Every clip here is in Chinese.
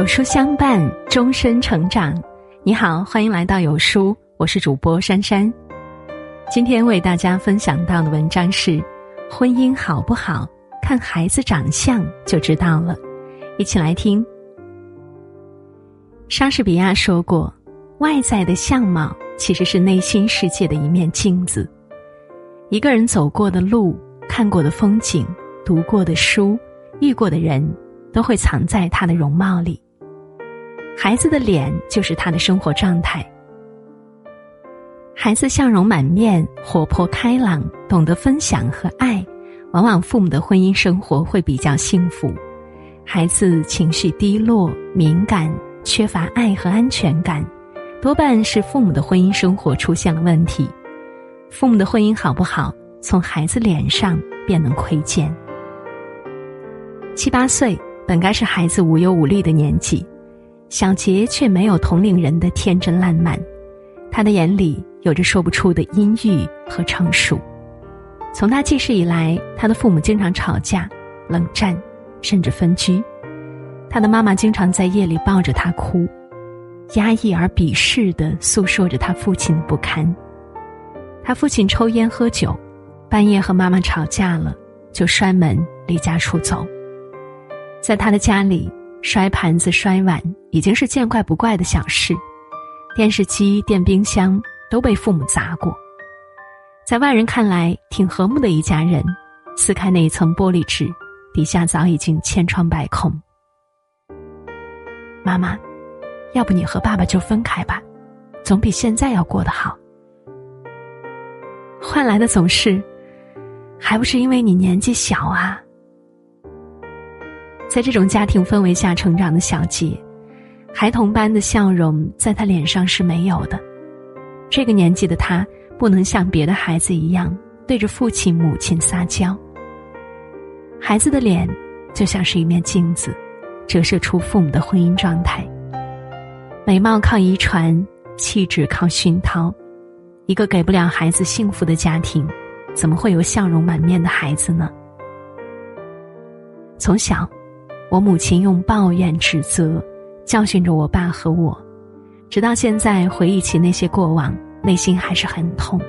有书相伴，终身成长。你好，欢迎来到有书，我是主播珊珊。今天为大家分享到的文章是：婚姻好不好，看孩子长相就知道了。一起来听。莎士比亚说过：“外在的相貌其实是内心世界的一面镜子。一个人走过的路、看过的风景、读过的书、遇过的人。”都会藏在他的容貌里。孩子的脸就是他的生活状态。孩子笑容满面、活泼开朗、懂得分享和爱，往往父母的婚姻生活会比较幸福。孩子情绪低落、敏感、缺乏爱和安全感，多半是父母的婚姻生活出现了问题。父母的婚姻好不好，从孩子脸上便能窥见。七八岁。本该是孩子无忧无虑的年纪，小杰却没有同龄人的天真烂漫，他的眼里有着说不出的阴郁和成熟。从他记事以来，他的父母经常吵架、冷战，甚至分居。他的妈妈经常在夜里抱着他哭，压抑而鄙视的诉说着他父亲的不堪。他父亲抽烟喝酒，半夜和妈妈吵架了，就摔门离家出走。在他的家里，摔盘子、摔碗已经是见怪不怪的小事，电视机、电冰箱都被父母砸过。在外人看来，挺和睦的一家人，撕开那一层玻璃纸，底下早已经千疮百孔。妈妈，要不你和爸爸就分开吧，总比现在要过得好。换来的总是，还不是因为你年纪小啊。在这种家庭氛围下成长的小杰，孩童般的笑容在他脸上是没有的。这个年纪的他，不能像别的孩子一样对着父亲、母亲撒娇。孩子的脸就像是一面镜子，折射出父母的婚姻状态。美貌靠遗传，气质靠熏陶。一个给不了孩子幸福的家庭，怎么会有笑容满面的孩子呢？从小。我母亲用抱怨、指责，教训着我爸和我，直到现在回忆起那些过往，内心还是很痛。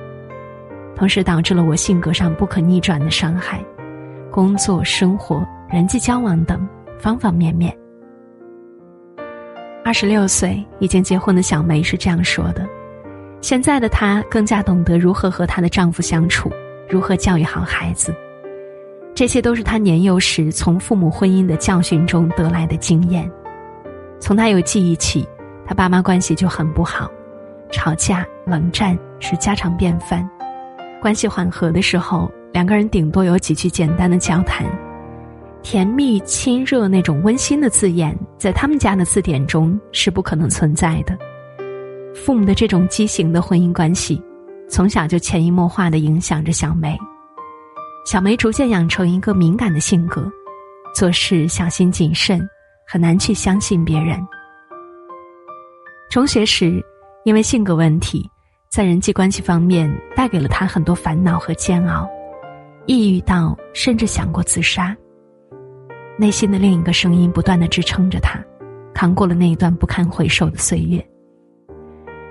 同时导致了我性格上不可逆转的伤害，工作、生活、人际交往等方方面面。二十六岁已经结婚的小梅是这样说的：“现在的她更加懂得如何和她的丈夫相处，如何教育好孩子。”这些都是他年幼时从父母婚姻的教训中得来的经验。从他有记忆起，他爸妈关系就很不好，吵架、冷战是家常便饭。关系缓和的时候，两个人顶多有几句简单的交谈，甜蜜、亲热那种温馨的字眼，在他们家的字典中是不可能存在的。父母的这种畸形的婚姻关系，从小就潜移默化的影响着小梅。小梅逐渐养成一个敏感的性格，做事小心谨慎，很难去相信别人。中学时，因为性格问题，在人际关系方面带给了她很多烦恼和煎熬，抑郁到甚至想过自杀。内心的另一个声音不断的支撑着她，扛过了那一段不堪回首的岁月。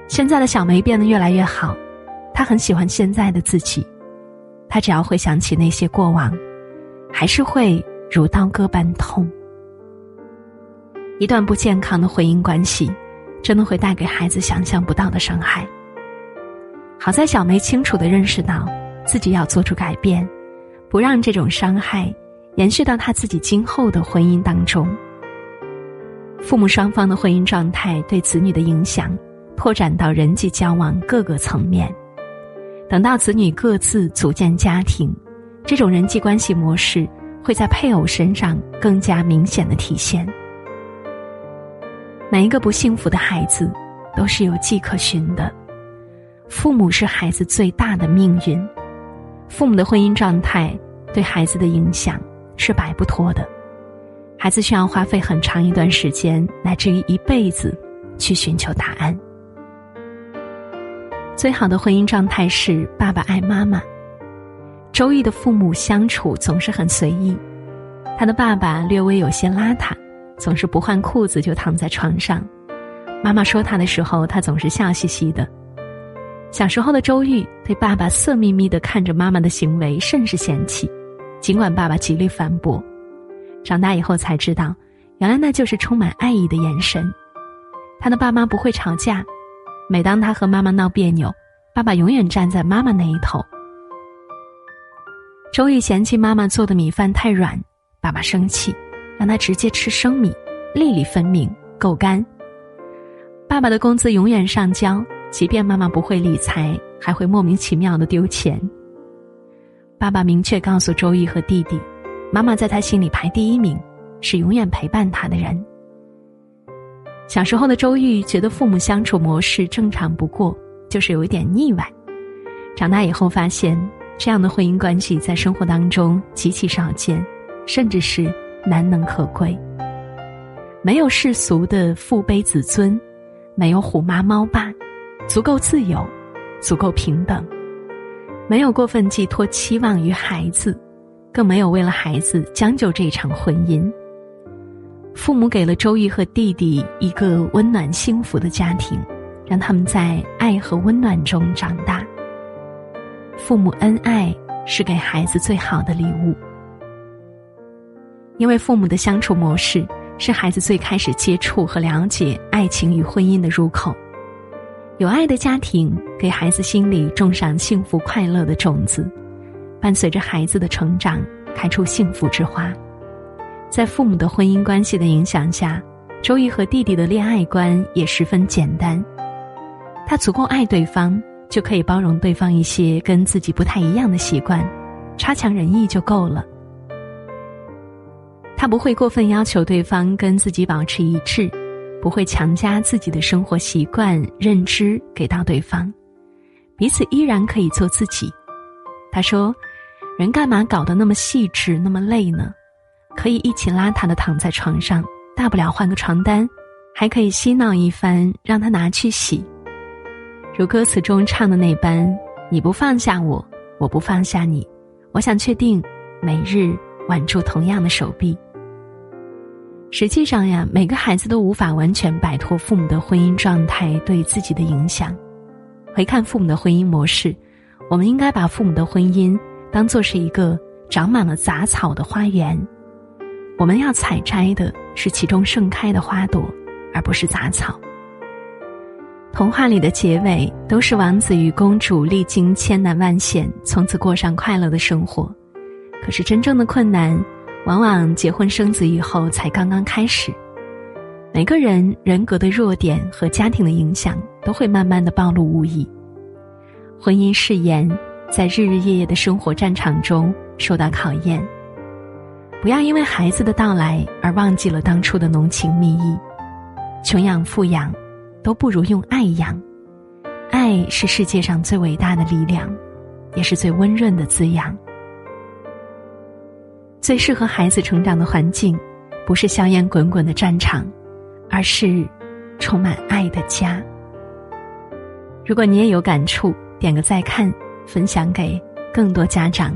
现在的小梅变得越来越好，她很喜欢现在的自己。他只要回想起那些过往，还是会如刀割般痛。一段不健康的婚姻关系，真的会带给孩子想象不到的伤害。好在小梅清楚的认识到，自己要做出改变，不让这种伤害延续到他自己今后的婚姻当中。父母双方的婚姻状态对子女的影响，拓展到人际交往各个层面。等到子女各自组建家庭，这种人际关系模式会在配偶身上更加明显的体现。每一个不幸福的孩子都是有迹可循的，父母是孩子最大的命运，父母的婚姻状态对孩子的影响是摆不脱的，孩子需要花费很长一段时间，乃至于一辈子，去寻求答案。最好的婚姻状态是爸爸爱妈妈。周易的父母相处总是很随意，他的爸爸略微有些邋遢，总是不换裤子就躺在床上。妈妈说他的时候，他总是笑嘻嘻的。小时候的周玉对爸爸色眯眯的看着妈妈的行为甚是嫌弃，尽管爸爸极力反驳。长大以后才知道，原来那就是充满爱意的眼神。他的爸妈不会吵架，每当他和妈妈闹别扭，爸爸永远站在妈妈那一头。周易嫌弃妈妈做的米饭太软，爸爸生气，让他直接吃生米，粒粒分明，够干。爸爸的工资永远上交，即便妈妈不会理财，还会莫名其妙的丢钱。爸爸明确告诉周易和弟弟。妈妈在他心里排第一名，是永远陪伴他的人。小时候的周玉觉得父母相处模式正常不过，就是有一点腻歪。长大以后发现，这样的婚姻关系在生活当中极其少见，甚至是难能可贵。没有世俗的父卑子尊，没有虎妈猫爸，足够自由，足够平等，没有过分寄托期望于孩子。更没有为了孩子将就这一场婚姻。父母给了周玉和弟弟一个温暖幸福的家庭，让他们在爱和温暖中长大。父母恩爱是给孩子最好的礼物，因为父母的相处模式是孩子最开始接触和了解爱情与婚姻的入口。有爱的家庭给孩子心里种上幸福快乐的种子。伴随着孩子的成长，开出幸福之花。在父母的婚姻关系的影响下，周瑜和弟弟的恋爱观也十分简单。他足够爱对方，就可以包容对方一些跟自己不太一样的习惯，差强人意就够了。他不会过分要求对方跟自己保持一致，不会强加自己的生活习惯、认知给到对方，彼此依然可以做自己。他说。人干嘛搞得那么细致，那么累呢？可以一起邋遢的躺在床上，大不了换个床单，还可以嬉闹一番，让他拿去洗。如歌词中唱的那般：“你不放下我，我不放下你。”我想确定，每日挽住同样的手臂。实际上呀，每个孩子都无法完全摆脱父母的婚姻状态对自己的影响。回看父母的婚姻模式，我们应该把父母的婚姻。当做是一个长满了杂草的花园，我们要采摘的是其中盛开的花朵，而不是杂草。童话里的结尾都是王子与公主历经千难万险，从此过上快乐的生活。可是真正的困难，往往结婚生子以后才刚刚开始。每个人人格的弱点和家庭的影响，都会慢慢的暴露无遗。婚姻誓言。在日日夜夜的生活战场中受到考验，不要因为孩子的到来而忘记了当初的浓情蜜意。穷养富养，都不如用爱养。爱是世界上最伟大的力量，也是最温润的滋养。最适合孩子成长的环境，不是硝烟滚滚的战场，而是充满爱的家。如果你也有感触，点个再看。分享给更多家长，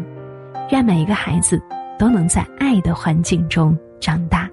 愿每一个孩子都能在爱的环境中长大。